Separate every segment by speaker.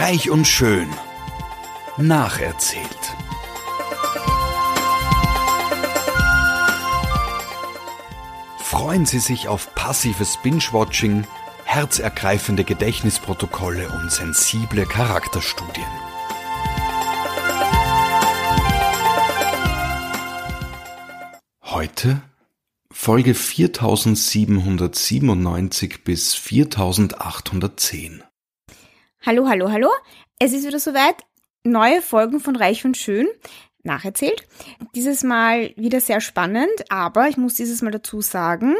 Speaker 1: Reich und schön. Nacherzählt. Freuen Sie sich auf passives Binge-Watching, herzergreifende Gedächtnisprotokolle und sensible Charakterstudien. Heute Folge 4797 bis 4810.
Speaker 2: Hallo, hallo, hallo. Es ist wieder soweit. Neue Folgen von Reich und Schön nacherzählt. Dieses Mal wieder sehr spannend, aber ich muss dieses Mal dazu sagen,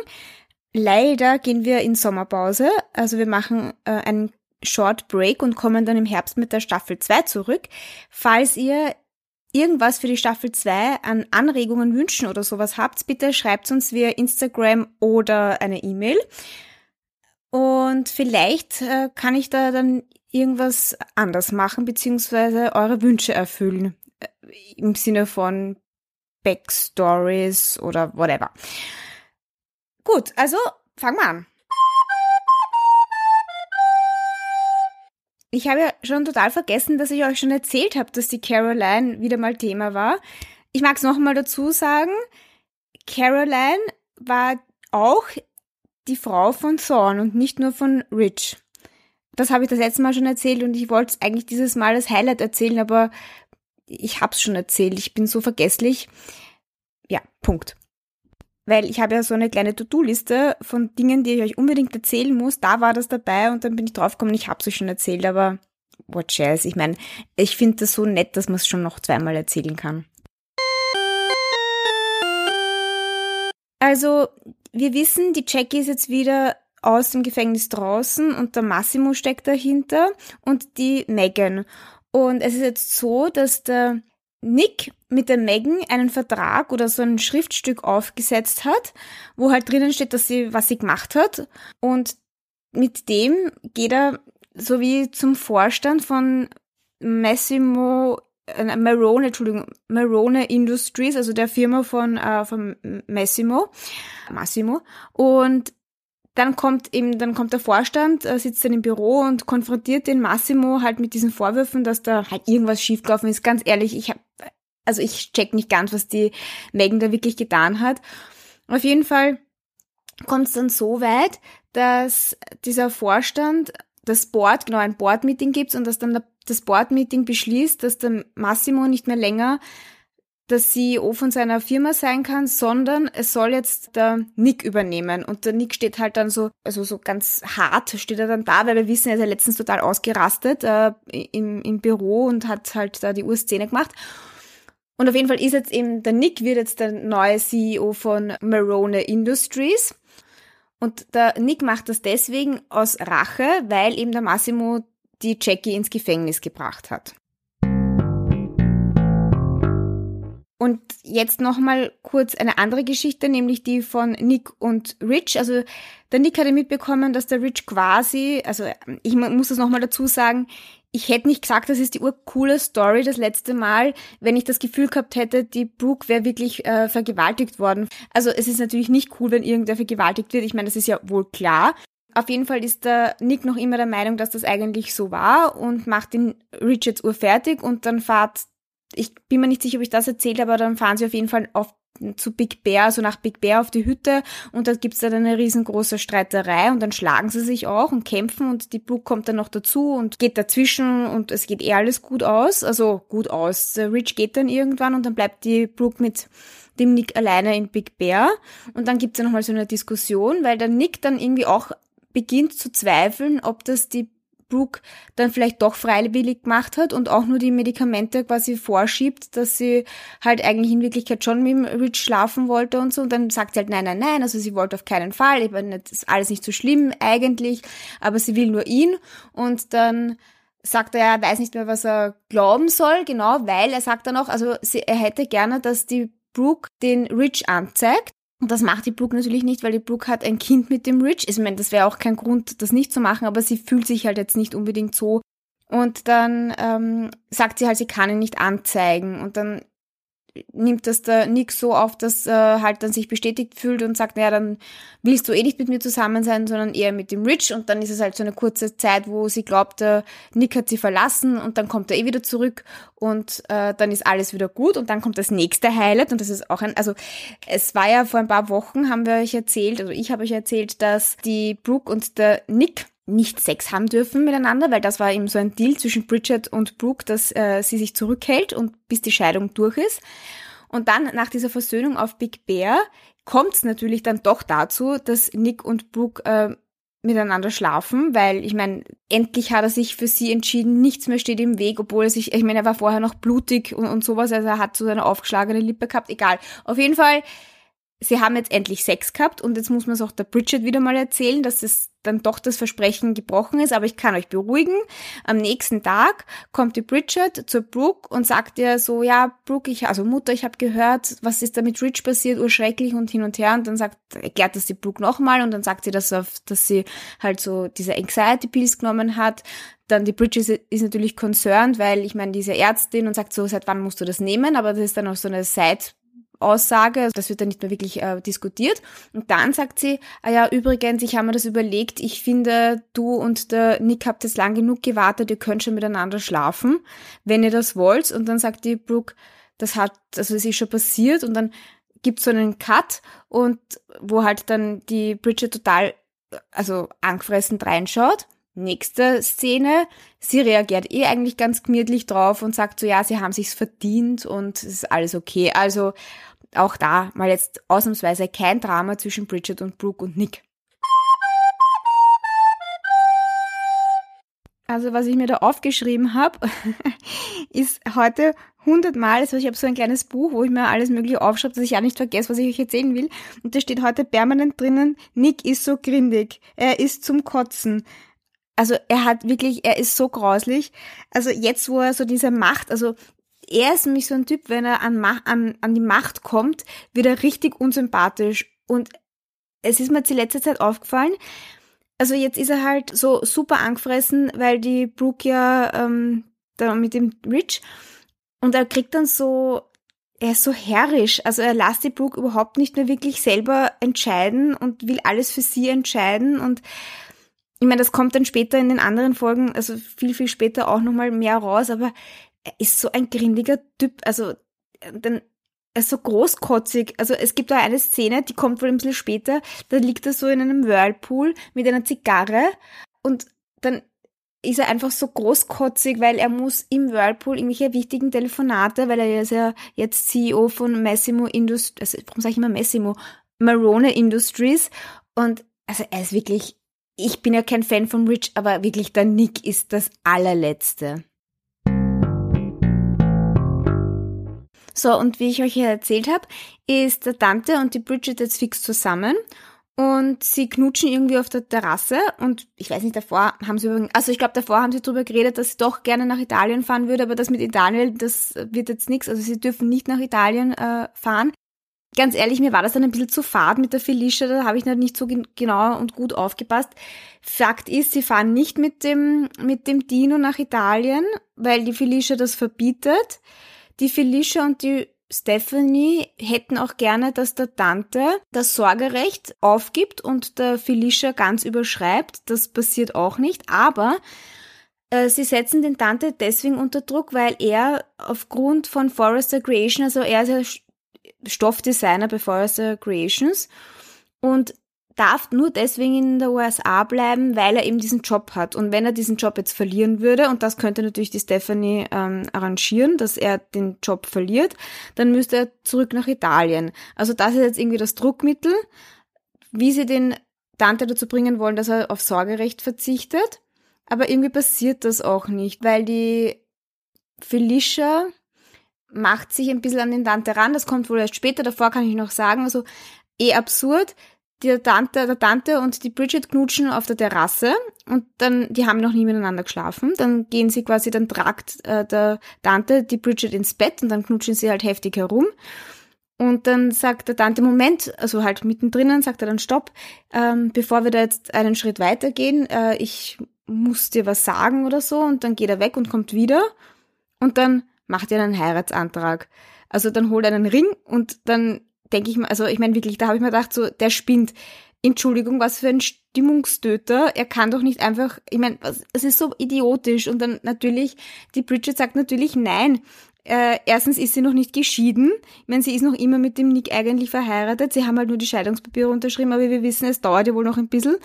Speaker 2: leider gehen wir in Sommerpause. Also wir machen äh, einen Short Break und kommen dann im Herbst mit der Staffel 2 zurück. Falls ihr irgendwas für die Staffel 2 an Anregungen, Wünschen oder sowas habt, bitte schreibt uns via Instagram oder eine E-Mail. Und vielleicht äh, kann ich da dann irgendwas anders machen, beziehungsweise eure Wünsche erfüllen. Äh, Im Sinne von Backstories oder whatever. Gut, also fangen wir an. Ich habe ja schon total vergessen, dass ich euch schon erzählt habe, dass die Caroline wieder mal Thema war. Ich mag es nochmal dazu sagen. Caroline war auch die Frau von Thorn und nicht nur von Rich. Das habe ich das letzte Mal schon erzählt und ich wollte es eigentlich dieses Mal als Highlight erzählen, aber ich habe es schon erzählt. Ich bin so vergesslich. Ja, Punkt weil ich habe ja so eine kleine To-Do-Liste von Dingen, die ich euch unbedingt erzählen muss. Da war das dabei und dann bin ich draufgekommen, ich habe es euch schon erzählt, aber what jazz. Ich meine, ich finde das so nett, dass man es schon noch zweimal erzählen kann. Also, wir wissen, die Jackie ist jetzt wieder aus dem Gefängnis draußen und der Massimo steckt dahinter und die Megan. Und es ist jetzt so, dass der Nick mit der Megan einen Vertrag oder so ein Schriftstück aufgesetzt hat, wo halt drinnen steht, dass sie, was sie gemacht hat. Und mit dem geht er so wie zum Vorstand von Massimo, äh, Marone, Entschuldigung, Marone Industries, also der Firma von, äh, von Massimo, Massimo. Und dann kommt eben, dann kommt der Vorstand, äh, sitzt dann im Büro und konfrontiert den Massimo halt mit diesen Vorwürfen, dass da halt irgendwas schiefgelaufen ist. Ganz ehrlich, ich habe, also ich check nicht ganz, was die Megan da wirklich getan hat. Auf jeden Fall kommt es dann so weit, dass dieser Vorstand das Board, genau ein Board-Meeting gibt und dass dann das Board-Meeting beschließt, dass der Massimo nicht mehr länger der CEO von seiner Firma sein kann, sondern es soll jetzt der Nick übernehmen. Und der Nick steht halt dann so, also so ganz hart steht er dann da, weil wir wissen, er ist ja letztens total ausgerastet äh, im, im Büro und hat halt da die Urszene gemacht. Und auf jeden Fall ist jetzt eben, der Nick wird jetzt der neue CEO von Marone Industries. Und der Nick macht das deswegen aus Rache, weil eben der Massimo die Jackie ins Gefängnis gebracht hat. Und jetzt nochmal kurz eine andere Geschichte, nämlich die von Nick und Rich. Also der Nick hatte mitbekommen, dass der Rich quasi, also ich muss das nochmal dazu sagen, ich hätte nicht gesagt, das ist die urcoole Story das letzte Mal, wenn ich das Gefühl gehabt hätte, die Brooke wäre wirklich äh, vergewaltigt worden. Also es ist natürlich nicht cool, wenn irgendwer vergewaltigt wird. Ich meine, das ist ja wohl klar. Auf jeden Fall ist der Nick noch immer der Meinung, dass das eigentlich so war und macht den Rich jetzt urfertig und dann fahrt ich bin mir nicht sicher, ob ich das erzählt habe, aber dann fahren sie auf jeden Fall auf zu Big Bear, also nach Big Bear auf die Hütte. Und da gibt's dann eine riesengroße Streiterei und dann schlagen sie sich auch und kämpfen und die Brooke kommt dann noch dazu und geht dazwischen und es geht eh alles gut aus, also gut aus. Rich geht dann irgendwann und dann bleibt die Brooke mit dem Nick alleine in Big Bear. Und dann gibt's dann nochmal so eine Diskussion, weil der Nick dann irgendwie auch beginnt zu zweifeln, ob das die Brooke dann vielleicht doch freiwillig gemacht hat und auch nur die Medikamente quasi vorschiebt, dass sie halt eigentlich in Wirklichkeit schon mit Rich schlafen wollte und so. Und dann sagt sie halt nein, nein, nein, also sie wollte auf keinen Fall. Ich meine, das ist alles nicht so schlimm eigentlich, aber sie will nur ihn. Und dann sagt er, er weiß nicht mehr, was er glauben soll, genau, weil er sagt dann auch, also sie, er hätte gerne, dass die Brooke den Rich anzeigt und das macht die Brooke natürlich nicht, weil die Brooke hat ein Kind mit dem Rich. Ich meine, das wäre auch kein Grund, das nicht zu machen, aber sie fühlt sich halt jetzt nicht unbedingt so. Und dann ähm, sagt sie halt, sie kann ihn nicht anzeigen. Und dann nimmt das der Nick so auf, dass er halt dann sich bestätigt fühlt und sagt, naja, dann willst du eh nicht mit mir zusammen sein, sondern eher mit dem Rich. Und dann ist es halt so eine kurze Zeit, wo sie glaubt, der Nick hat sie verlassen und dann kommt er eh wieder zurück und äh, dann ist alles wieder gut und dann kommt das nächste Highlight. Und das ist auch ein, also es war ja vor ein paar Wochen, haben wir euch erzählt, also ich habe euch erzählt, dass die Brooke und der Nick nicht Sex haben dürfen miteinander, weil das war eben so ein Deal zwischen Bridget und Brooke, dass äh, sie sich zurückhält und bis die Scheidung durch ist. Und dann nach dieser Versöhnung auf Big Bear kommt es natürlich dann doch dazu, dass Nick und Brooke äh, miteinander schlafen, weil ich meine, endlich hat er sich für sie entschieden, nichts mehr steht im Weg, obwohl er sich, ich meine, er war vorher noch blutig und, und sowas, also er hat so eine aufgeschlagene Lippe gehabt, egal. Auf jeden Fall sie haben jetzt endlich Sex gehabt und jetzt muss man es auch der Bridget wieder mal erzählen, dass es dann doch das Versprechen gebrochen ist, aber ich kann euch beruhigen. Am nächsten Tag kommt die Bridget zur Brooke und sagt ihr so, ja, Brooke, ich, also Mutter, ich habe gehört, was ist da mit Rich passiert, urschrecklich und hin und her und dann sagt, erklärt das die Brooke nochmal und dann sagt sie, dass, dass sie halt so diese Anxiety Pills genommen hat, dann die Bridget ist natürlich concerned, weil ich meine, diese Ärztin und sagt so, seit wann musst du das nehmen? Aber das ist dann auch so eine Side Aussage, das wird dann nicht mehr wirklich äh, diskutiert. Und dann sagt sie, ah ja, übrigens, ich habe mir das überlegt, ich finde, du und der Nick habt jetzt lang genug gewartet, ihr könnt schon miteinander schlafen, wenn ihr das wollt. Und dann sagt die Brooke, das hat, also das ist schon passiert und dann gibt so einen Cut und wo halt dann die Bridget total, also angefressen reinschaut. Nächste Szene, sie reagiert eh eigentlich ganz gemütlich drauf und sagt so, ja, sie haben sich's verdient und es ist alles okay. Also auch da mal jetzt ausnahmsweise kein Drama zwischen Bridget und Brooke und Nick. Also was ich mir da aufgeschrieben habe, ist heute hundertmal, also ich habe so ein kleines Buch, wo ich mir alles mögliche aufschreibe, dass ich ja nicht vergesse, was ich euch erzählen will. Und da steht heute permanent drinnen, Nick ist so grindig, er ist zum Kotzen. Also er hat wirklich, er ist so grauslich. Also jetzt, wo er so diese Macht, also er ist nämlich so ein Typ, wenn er an, an, an die Macht kommt, wird er richtig unsympathisch. Und es ist mir jetzt die letzte Zeit aufgefallen, also jetzt ist er halt so super angefressen, weil die Brooke ja ähm, da mit dem Rich und er kriegt dann so, er ist so herrisch, also er lässt die Brooke überhaupt nicht mehr wirklich selber entscheiden und will alles für sie entscheiden und ich meine, das kommt dann später in den anderen Folgen, also viel, viel später auch nochmal mehr raus, aber er ist so ein grindiger Typ, also dann er ist so großkotzig. Also es gibt da eine Szene, die kommt wohl ein bisschen später, da liegt er so in einem Whirlpool mit einer Zigarre und dann ist er einfach so großkotzig, weil er muss im Whirlpool irgendwelche wichtigen Telefonate, weil er ist ja jetzt CEO von Massimo Industries, also warum sage ich immer Massimo? Marone Industries und also er ist wirklich, ich bin ja kein Fan von Rich, aber wirklich der Nick ist das allerletzte. So, und wie ich euch ja erzählt habe, ist der Tante und die Bridget jetzt fix zusammen und sie knutschen irgendwie auf der Terrasse und ich weiß nicht, davor haben sie übrigens, also ich glaube, davor haben sie darüber geredet, dass sie doch gerne nach Italien fahren würde, aber das mit Italien, das wird jetzt nichts, also sie dürfen nicht nach Italien äh, fahren. Ganz ehrlich, mir war das dann ein bisschen zu fad mit der Felicia, da habe ich nicht so genau und gut aufgepasst. Fakt ist, sie fahren nicht mit dem, mit dem Dino nach Italien, weil die Felicia das verbietet. Die Felicia und die Stephanie hätten auch gerne, dass der Tante das Sorgerecht aufgibt und der Felicia ganz überschreibt. Das passiert auch nicht, aber äh, sie setzen den Tante deswegen unter Druck, weil er aufgrund von Forrester Creation, also er ist ja Stoffdesigner bei Forrester Creations und darf nur deswegen in der USA bleiben, weil er eben diesen Job hat. Und wenn er diesen Job jetzt verlieren würde, und das könnte natürlich die Stephanie ähm, arrangieren, dass er den Job verliert, dann müsste er zurück nach Italien. Also das ist jetzt irgendwie das Druckmittel, wie sie den Dante dazu bringen wollen, dass er auf Sorgerecht verzichtet. Aber irgendwie passiert das auch nicht, weil die Felicia macht sich ein bisschen an den Dante ran. Das kommt wohl erst später. Davor kann ich noch sagen, also eh absurd die Tante, der Tante und die Bridget knutschen auf der Terrasse und dann, die haben noch nie miteinander geschlafen. Dann gehen sie quasi, dann tragt äh, der Tante die Bridget ins Bett und dann knutschen sie halt heftig herum. Und dann sagt der Tante, Moment, also halt mittendrin, sagt er dann Stopp, ähm, bevor wir da jetzt einen Schritt weitergehen, äh, ich muss dir was sagen oder so. Und dann geht er weg und kommt wieder und dann macht er einen Heiratsantrag. Also dann holt er einen Ring und dann denke ich mir, also ich meine wirklich, da habe ich mir gedacht, so, der spinnt. Entschuldigung, was für ein Stimmungstöter. Er kann doch nicht einfach, ich meine, es ist so idiotisch. Und dann natürlich, die Bridget sagt natürlich nein. Äh, erstens ist sie noch nicht geschieden. Ich meine, sie ist noch immer mit dem Nick eigentlich verheiratet. Sie haben halt nur die Scheidungspapiere unterschrieben, aber wir wissen, es dauert ja wohl noch ein bisschen.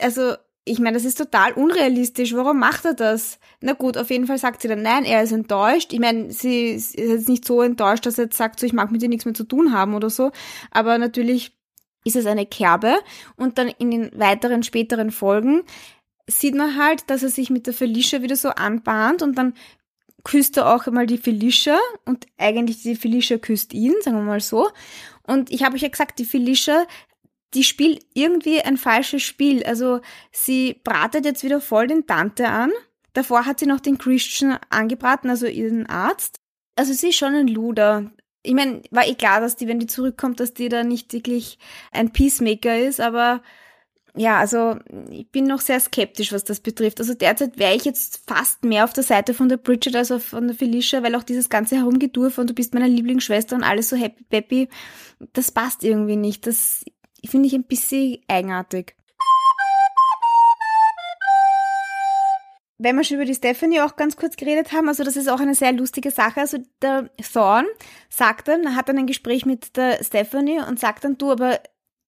Speaker 2: Also, ich meine, das ist total unrealistisch. Warum macht er das? Na gut, auf jeden Fall sagt sie dann, nein, er ist enttäuscht. Ich meine, sie ist jetzt nicht so enttäuscht, dass er jetzt sagt, so, ich mag mit dir nichts mehr zu tun haben oder so. Aber natürlich ist es eine Kerbe. Und dann in den weiteren, späteren Folgen sieht man halt, dass er sich mit der Felicia wieder so anbahnt und dann küsst er auch einmal die Felicia und eigentlich die Felicia küsst ihn, sagen wir mal so. Und ich habe euch ja gesagt, die Felicia, die spielt irgendwie ein falsches Spiel. Also sie bratet jetzt wieder voll den Tante an. Davor hat sie noch den Christian angebraten, also ihren Arzt. Also sie ist schon ein Luder ich meine, war eh klar, dass die, wenn die zurückkommt, dass die da nicht wirklich ein Peacemaker ist, aber ja, also ich bin noch sehr skeptisch, was das betrifft. Also derzeit wäre ich jetzt fast mehr auf der Seite von der Bridget als von der Felicia, weil auch dieses ganze Herumgedurf und du bist meine Lieblingsschwester und alles so happy peppy, das passt irgendwie nicht. Das finde ich ein bisschen eigenartig. wenn wir schon über die Stephanie auch ganz kurz geredet haben, also das ist auch eine sehr lustige Sache. Also der Thorn sagt dann, hat dann ein Gespräch mit der Stephanie und sagt dann, du, aber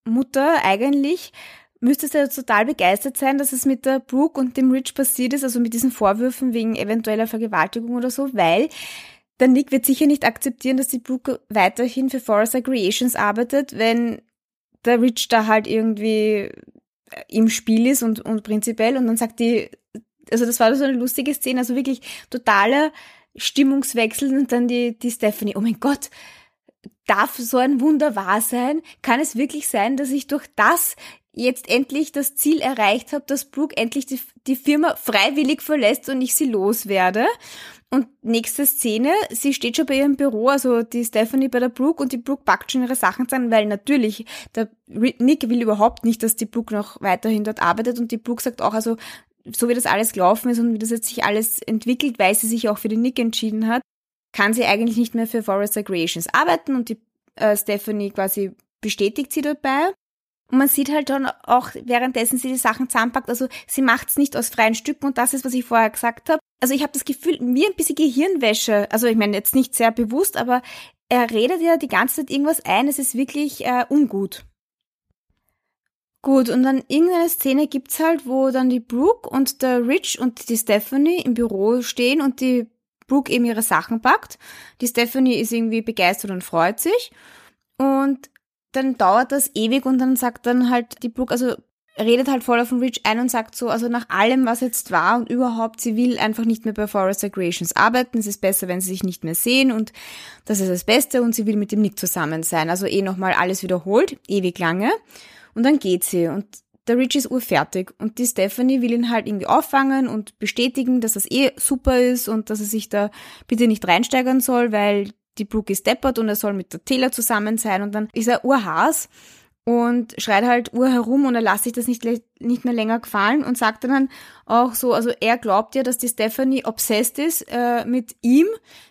Speaker 2: Mutter, eigentlich müsstest du ja total begeistert sein, dass es mit der Brooke und dem Rich passiert ist, also mit diesen Vorwürfen wegen eventueller Vergewaltigung oder so, weil der Nick wird sicher nicht akzeptieren, dass die Brooke weiterhin für Forest Creations arbeitet, wenn der Rich da halt irgendwie im Spiel ist und, und prinzipiell und dann sagt die also das war so eine lustige Szene, also wirklich totaler Stimmungswechsel und dann die, die Stephanie, oh mein Gott, darf so ein Wunder wahr sein? Kann es wirklich sein, dass ich durch das jetzt endlich das Ziel erreicht habe, dass Brooke endlich die, die Firma freiwillig verlässt und ich sie loswerde? Und nächste Szene, sie steht schon bei ihrem Büro, also die Stephanie bei der Brooke und die Brooke packt schon ihre Sachen zusammen, weil natürlich der Nick will überhaupt nicht, dass die Brooke noch weiterhin dort arbeitet und die Brooke sagt auch, also so wie das alles gelaufen ist und wie das jetzt sich alles entwickelt, weil sie sich auch für den Nick entschieden hat, kann sie eigentlich nicht mehr für Forrester Creations arbeiten und die äh, Stephanie quasi bestätigt sie dabei. Und man sieht halt dann auch, währenddessen sie die Sachen zusammenpackt, also sie macht es nicht aus freien Stücken und das ist, was ich vorher gesagt habe. Also ich habe das Gefühl, mir ein bisschen Gehirnwäsche, also ich meine jetzt nicht sehr bewusst, aber er redet ja die ganze Zeit irgendwas ein, es ist wirklich äh, ungut. Gut, und dann irgendeine Szene gibt's halt, wo dann die Brooke und der Rich und die Stephanie im Büro stehen und die Brooke eben ihre Sachen packt. Die Stephanie ist irgendwie begeistert und freut sich. Und dann dauert das ewig und dann sagt dann halt die Brooke, also redet halt voll auf den Rich ein und sagt so, also nach allem, was jetzt war und überhaupt, sie will einfach nicht mehr bei Forrester Creations arbeiten. Es ist besser, wenn sie sich nicht mehr sehen und das ist das Beste und sie will mit dem Nick zusammen sein. Also eh nochmal alles wiederholt, ewig lange. Und dann geht sie und der Rich ist urfertig und die Stephanie will ihn halt irgendwie auffangen und bestätigen, dass das eh super ist und dass er sich da bitte nicht reinsteigern soll, weil die Brooke ist deppert und er soll mit der Taylor zusammen sein und dann ist er urhaß und schreit halt ur herum und er lässt sich das nicht, nicht mehr länger gefallen und sagt dann auch so, also er glaubt ja, dass die Stephanie obsessed ist äh, mit ihm,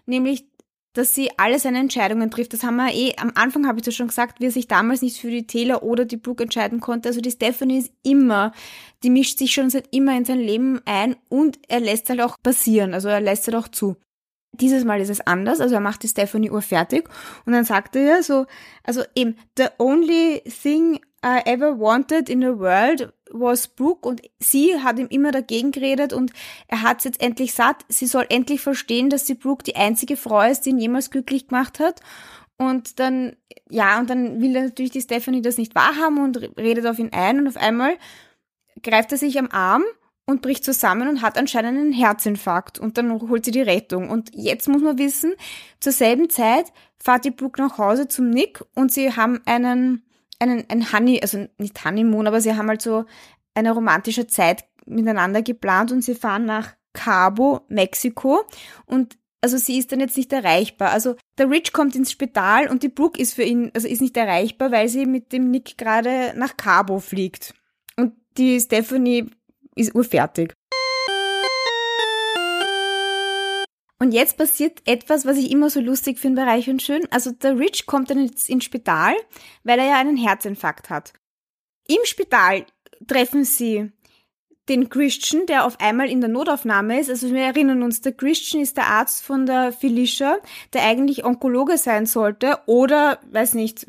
Speaker 2: nämlich dass sie alle seine Entscheidungen trifft. Das haben wir eh, am Anfang habe ich das schon gesagt, wie er sich damals nicht für die Taylor oder die Brooke entscheiden konnte. Also die Stephanie ist immer, die mischt sich schon seit immer in sein Leben ein und er lässt halt auch passieren. Also er lässt halt auch zu. Dieses Mal ist es anders, also er macht die Stephanie Uhr fertig und dann sagt er ja so, also eben, the only thing I ever wanted in the world was Brooke und sie hat ihm immer dagegen geredet und er hat es jetzt endlich satt. Sie soll endlich verstehen, dass die Brooke die einzige Frau ist, die ihn jemals glücklich gemacht hat. Und dann, ja, und dann will natürlich die Stephanie das nicht wahrhaben und redet auf ihn ein und auf einmal greift er sich am Arm und bricht zusammen und hat anscheinend einen Herzinfarkt und dann holt sie die Rettung. Und jetzt muss man wissen, zur selben Zeit fährt die Brooke nach Hause zum Nick und sie haben einen einen, ein Honey, also nicht Honeymoon, aber sie haben halt so eine romantische Zeit miteinander geplant und sie fahren nach Cabo, Mexiko und also sie ist dann jetzt nicht erreichbar. Also der Rich kommt ins Spital und die Brooke ist für ihn, also ist nicht erreichbar, weil sie mit dem Nick gerade nach Cabo fliegt. Und die Stephanie ist urfertig. Und jetzt passiert etwas, was ich immer so lustig finde bei Reich und Schön. Also der Rich kommt dann ins, ins Spital, weil er ja einen Herzinfarkt hat. Im Spital treffen sie den Christian, der auf einmal in der Notaufnahme ist. Also wir erinnern uns, der Christian ist der Arzt von der Felicia, der eigentlich Onkologe sein sollte oder, weiß nicht,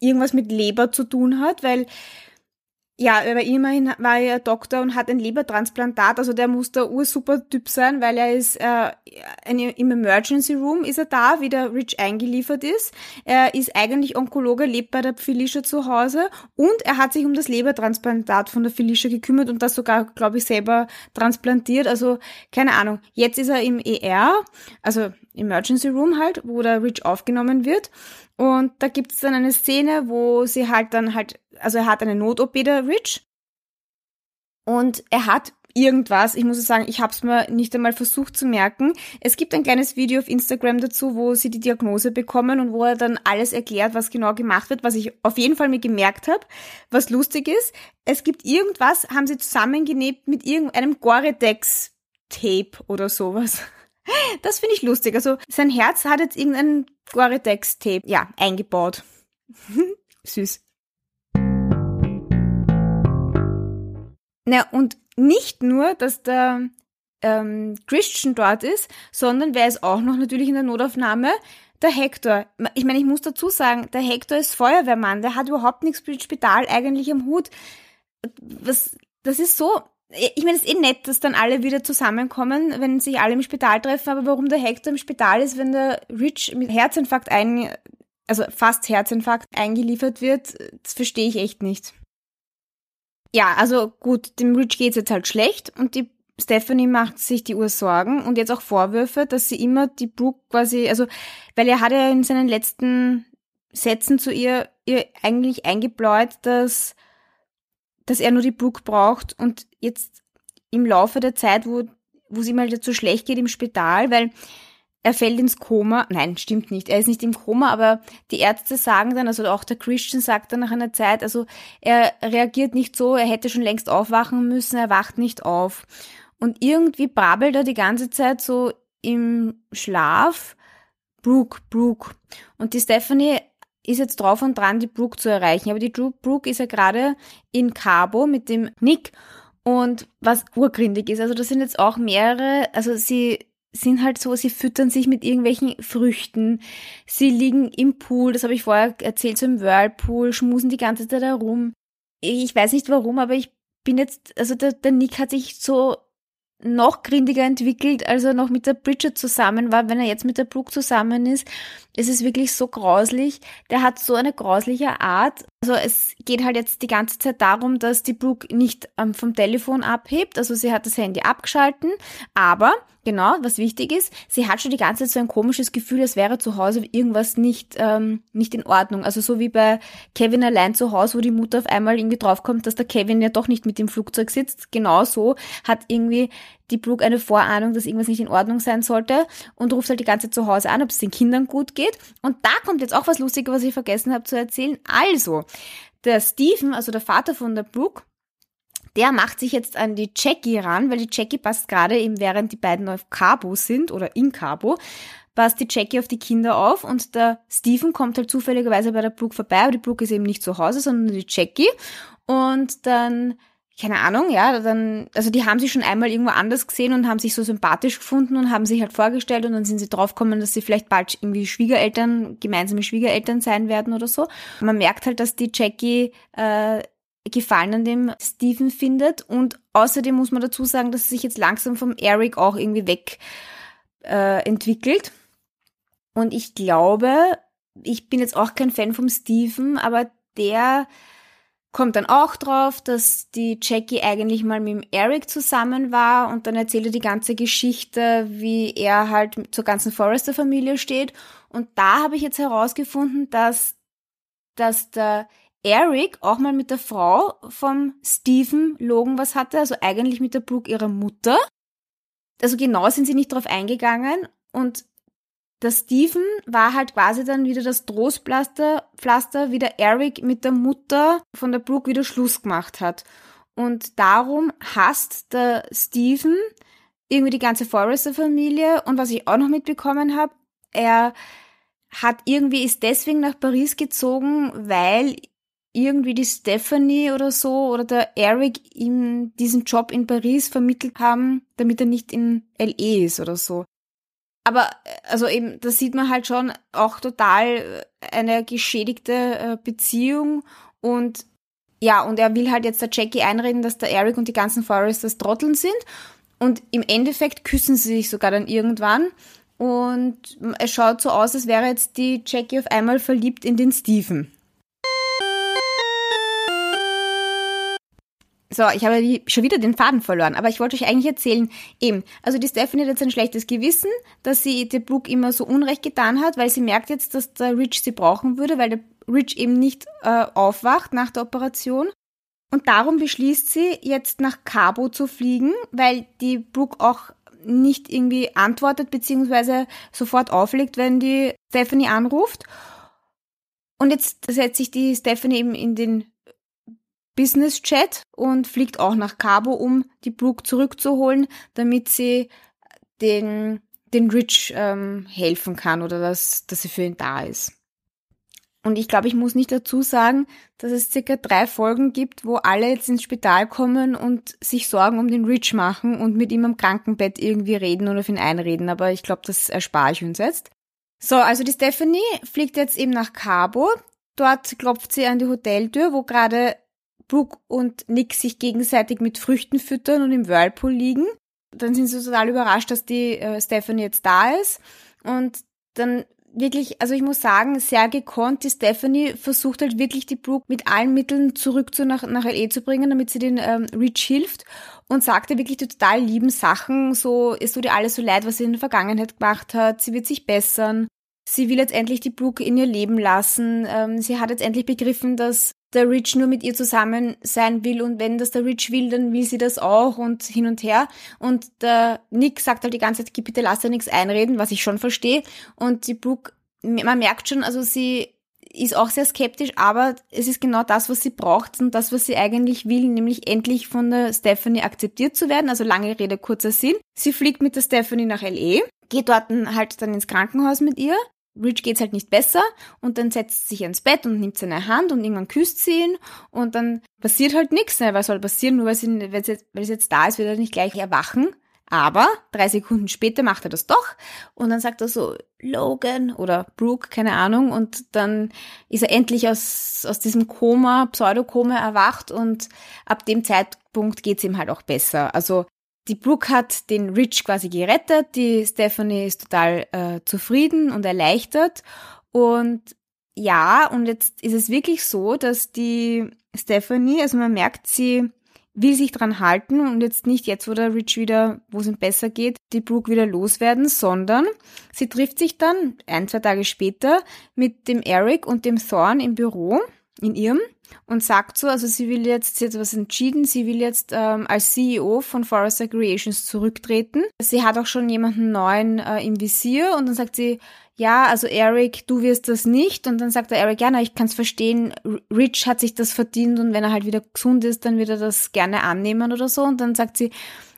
Speaker 2: irgendwas mit Leber zu tun hat, weil ja, aber immerhin war er Doktor und hat ein Lebertransplantat, also der muss der ursuper Typ sein, weil er ist äh, im Emergency Room ist er da, wie der Rich eingeliefert ist. Er ist eigentlich Onkologe, lebt bei der Felicia zu Hause und er hat sich um das Lebertransplantat von der Felicia gekümmert und das sogar, glaube ich, selber transplantiert. Also keine Ahnung. Jetzt ist er im ER, also Emergency Room halt, wo der Rich aufgenommen wird. Und da gibt's dann eine Szene, wo sie halt dann halt, also er hat eine Not-OP, der Rich. Und er hat irgendwas, ich muss sagen, ich habe es mir nicht einmal versucht zu merken. Es gibt ein kleines Video auf Instagram dazu, wo sie die Diagnose bekommen und wo er dann alles erklärt, was genau gemacht wird, was ich auf jeden Fall mir gemerkt habe, was lustig ist. Es gibt irgendwas, haben sie zusammengenäht mit irgendeinem Gore-Tex-Tape oder sowas. Das finde ich lustig. Also sein Herz hat jetzt irgendein Gore-Tex-Tape, ja, eingebaut. Süß. Na, und nicht nur, dass der ähm, Christian dort ist, sondern wer ist auch noch natürlich in der Notaufnahme? Der Hector. Ich meine, ich muss dazu sagen, der Hector ist Feuerwehrmann, der hat überhaupt nichts mit Spital eigentlich am Hut. Was, das ist so ich meine, es ist eh nett, dass dann alle wieder zusammenkommen, wenn sich alle im Spital treffen, aber warum der Hector im Spital ist, wenn der Rich mit Herzinfarkt ein, also fast Herzinfarkt eingeliefert wird, das verstehe ich echt nicht. Ja, also gut, dem Rich geht's jetzt halt schlecht und die Stephanie macht sich die Ursorgen und jetzt auch Vorwürfe, dass sie immer die Brooke quasi, also, weil er hat ja in seinen letzten Sätzen zu ihr, ihr eigentlich eingebläut, dass dass er nur die Brooke braucht und jetzt im Laufe der Zeit, wo, wo es ihm halt so schlecht geht im Spital, weil er fällt ins Koma. Nein, stimmt nicht. Er ist nicht im Koma, aber die Ärzte sagen dann, also auch der Christian sagt dann nach einer Zeit, also er reagiert nicht so, er hätte schon längst aufwachen müssen, er wacht nicht auf. Und irgendwie brabbelt er die ganze Zeit so im Schlaf, Brooke, Brooke. Und die Stephanie ist jetzt drauf und dran, die Brooke zu erreichen. Aber die Brooke ist ja gerade in Cabo mit dem Nick und was urgründig ist. Also das sind jetzt auch mehrere, also sie sind halt so, sie füttern sich mit irgendwelchen Früchten, sie liegen im Pool, das habe ich vorher erzählt, so im Whirlpool, schmusen die ganze Zeit herum. Ich weiß nicht warum, aber ich bin jetzt, also der, der Nick hat sich so noch grindiger entwickelt, als er noch mit der Bridget zusammen war, wenn er jetzt mit der Brooke zusammen ist. Es ist wirklich so grauslich. Der hat so eine grausliche Art. Also es geht halt jetzt die ganze Zeit darum, dass die Brooke nicht ähm, vom Telefon abhebt. Also sie hat das Handy abgeschalten. Aber, genau, was wichtig ist, sie hat schon die ganze Zeit so ein komisches Gefühl, als wäre zu Hause irgendwas nicht, ähm, nicht in Ordnung. Also so wie bei Kevin allein zu Hause, wo die Mutter auf einmal irgendwie draufkommt, dass der Kevin ja doch nicht mit dem Flugzeug sitzt. Genau so hat irgendwie die Brooke eine Vorahnung, dass irgendwas nicht in Ordnung sein sollte und ruft halt die ganze Zeit zu Hause an, ob es den Kindern gut geht. Und da kommt jetzt auch was Lustiges, was ich vergessen habe zu erzählen. Also, der Stephen, also der Vater von der Brooke, der macht sich jetzt an die Jackie ran, weil die Jackie passt gerade eben, während die beiden auf Cabo sind oder in Cabo, passt die Jackie auf die Kinder auf und der Stephen kommt halt zufälligerweise bei der Brooke vorbei, aber die Brooke ist eben nicht zu Hause, sondern die Jackie. Und dann keine Ahnung, ja, dann, also die haben sich schon einmal irgendwo anders gesehen und haben sich so sympathisch gefunden und haben sich halt vorgestellt und dann sind sie draufgekommen, dass sie vielleicht bald irgendwie Schwiegereltern, gemeinsame Schwiegereltern sein werden oder so. Man merkt halt, dass die Jackie äh, Gefallen an dem Stephen findet und außerdem muss man dazu sagen, dass sie sich jetzt langsam vom Eric auch irgendwie weg äh, entwickelt. Und ich glaube, ich bin jetzt auch kein Fan vom Stephen, aber der kommt dann auch drauf, dass die Jackie eigentlich mal mit dem Eric zusammen war und dann erzählt er die ganze Geschichte, wie er halt zur ganzen Forrester-Familie steht. Und da habe ich jetzt herausgefunden, dass, dass der Eric auch mal mit der Frau vom Stephen Logan was hatte, also eigentlich mit der Brooke ihrer Mutter. Also genau sind sie nicht drauf eingegangen und der Steven war halt quasi dann wieder das Trostpflaster, Pflaster, wie der Eric mit der Mutter von der Brooke wieder Schluss gemacht hat. Und darum hasst der Steven irgendwie die ganze Forrester-Familie und was ich auch noch mitbekommen habe, er hat irgendwie ist deswegen nach Paris gezogen, weil irgendwie die Stephanie oder so oder der Eric ihm diesen Job in Paris vermittelt haben, damit er nicht in LE ist oder so. Aber also eben, da sieht man halt schon auch total eine geschädigte äh, Beziehung und ja, und er will halt jetzt der Jackie einreden, dass der Eric und die ganzen Foresters Trotteln sind. Und im Endeffekt küssen sie sich sogar dann irgendwann. Und es schaut so aus, als wäre jetzt die Jackie auf einmal verliebt in den Stephen. So, ich habe schon wieder den Faden verloren, aber ich wollte euch eigentlich erzählen, eben, also die Stephanie hat jetzt ein schlechtes Gewissen, dass sie der Brooke immer so Unrecht getan hat, weil sie merkt jetzt, dass der Rich sie brauchen würde, weil der Rich eben nicht äh, aufwacht nach der Operation. Und darum beschließt sie, jetzt nach Cabo zu fliegen, weil die Brooke auch nicht irgendwie antwortet, beziehungsweise sofort auflegt, wenn die Stephanie anruft. Und jetzt setzt sich die Stephanie eben in den Business Chat und fliegt auch nach Cabo, um die Brooke zurückzuholen, damit sie den, den Rich ähm, helfen kann oder dass, dass sie für ihn da ist. Und ich glaube, ich muss nicht dazu sagen, dass es circa drei Folgen gibt, wo alle jetzt ins Spital kommen und sich Sorgen um den Rich machen und mit ihm am Krankenbett irgendwie reden oder auf ihn einreden. Aber ich glaube, das erspare ich uns jetzt. So, also die Stephanie fliegt jetzt eben nach Cabo. Dort klopft sie an die Hoteltür, wo gerade Brooke und Nick sich gegenseitig mit Früchten füttern und im Whirlpool liegen. Dann sind sie total überrascht, dass die äh, Stephanie jetzt da ist. Und dann wirklich, also ich muss sagen, sehr gekonnt. Die Stephanie versucht halt wirklich die Brooke mit allen Mitteln zurück zu nach, nach LA zu bringen, damit sie den ähm, Rich hilft und sagte wirklich die total lieben Sachen. So, es tut ihr alles so leid, was sie in der Vergangenheit gemacht hat. Sie wird sich bessern. Sie will jetzt endlich die Brooke in ihr Leben lassen. Ähm, sie hat jetzt endlich begriffen, dass der Rich nur mit ihr zusammen sein will und wenn das der Rich will, dann will sie das auch und hin und her. Und der Nick sagt halt die ganze Zeit, bitte lass dir nichts einreden, was ich schon verstehe. Und die Brooke, man merkt schon, also sie ist auch sehr skeptisch, aber es ist genau das, was sie braucht und das, was sie eigentlich will, nämlich endlich von der Stephanie akzeptiert zu werden. Also lange Rede, kurzer Sinn. Sie fliegt mit der Stephanie nach LE, geht dort halt dann ins Krankenhaus mit ihr Rich geht's halt nicht besser und dann setzt sich ins Bett und nimmt seine Hand und irgendwann küsst sie ihn und dann passiert halt nichts, ne? Was soll passieren, nur weil sie jetzt, weil sie jetzt da ist, wird er nicht gleich erwachen. Aber drei Sekunden später macht er das doch und dann sagt er so Logan oder Brooke, keine Ahnung, und dann ist er endlich aus, aus diesem Koma, Pseudokoma erwacht und ab dem Zeitpunkt geht's ihm halt auch besser. Also die Brooke hat den Rich quasi gerettet, die Stephanie ist total äh, zufrieden und erleichtert. Und ja, und jetzt ist es wirklich so, dass die Stephanie, also man merkt, sie will sich dran halten und jetzt nicht jetzt, wo der Rich wieder, wo es ihm besser geht, die Brooke wieder loswerden, sondern sie trifft sich dann ein, zwei Tage später mit dem Eric und dem Thorn im Büro, in ihrem, und sagt so, also sie will jetzt, sie hat was entschieden, sie will jetzt ähm, als CEO von Forrester Creations zurücktreten. Sie hat auch schon jemanden neuen äh, im Visier und dann sagt sie, ja, also Eric, du wirst das nicht. Und dann sagt der Eric, ja, na, ich kann es verstehen, Rich hat sich das verdient und wenn er halt wieder gesund ist, dann wird er das gerne annehmen oder so. Und dann sagt sie,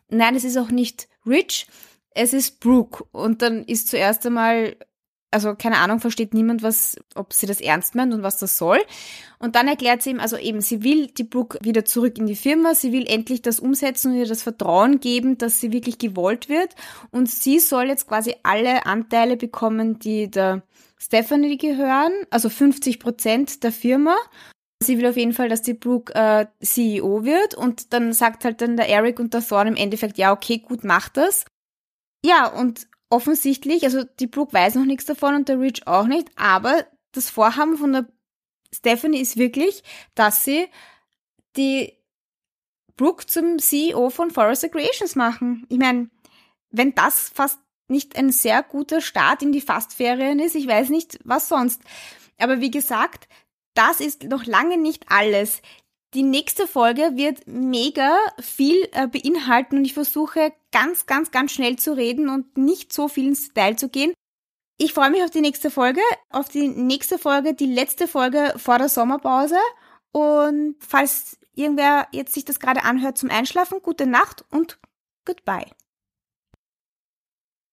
Speaker 2: nein, es ist auch nicht Rich, es ist Brooke. Und dann ist zuerst einmal also keine Ahnung, versteht niemand, was, ob sie das ernst meint und was das soll. Und dann erklärt sie ihm, also eben, sie will die Brooke wieder zurück in die Firma, sie will endlich das umsetzen und ihr das Vertrauen geben, dass sie wirklich gewollt wird. Und sie soll jetzt quasi alle Anteile bekommen, die der Stephanie gehören, also 50 Prozent der Firma. Sie will auf jeden Fall, dass die Brooke äh, CEO wird und dann sagt halt dann der Eric und der Thorn im Endeffekt, ja, okay, gut, mach das. Ja, und offensichtlich, also die Brooke weiß noch nichts davon und der Rich auch nicht, aber das Vorhaben von der Stephanie ist wirklich, dass sie die Brooke zum CEO von Forrester Creations machen. Ich meine, wenn das fast nicht ein sehr guter Start in die Fastferien ist, ich weiß nicht, was sonst. Aber wie gesagt, das ist noch lange nicht alles. Die nächste Folge wird mega viel äh, beinhalten und ich versuche ganz, ganz, ganz schnell zu reden und nicht so viel ins Detail zu gehen. Ich freue mich auf die nächste Folge, auf die nächste Folge, die letzte Folge vor der Sommerpause. Und falls irgendwer jetzt sich das gerade anhört zum Einschlafen, gute Nacht und goodbye.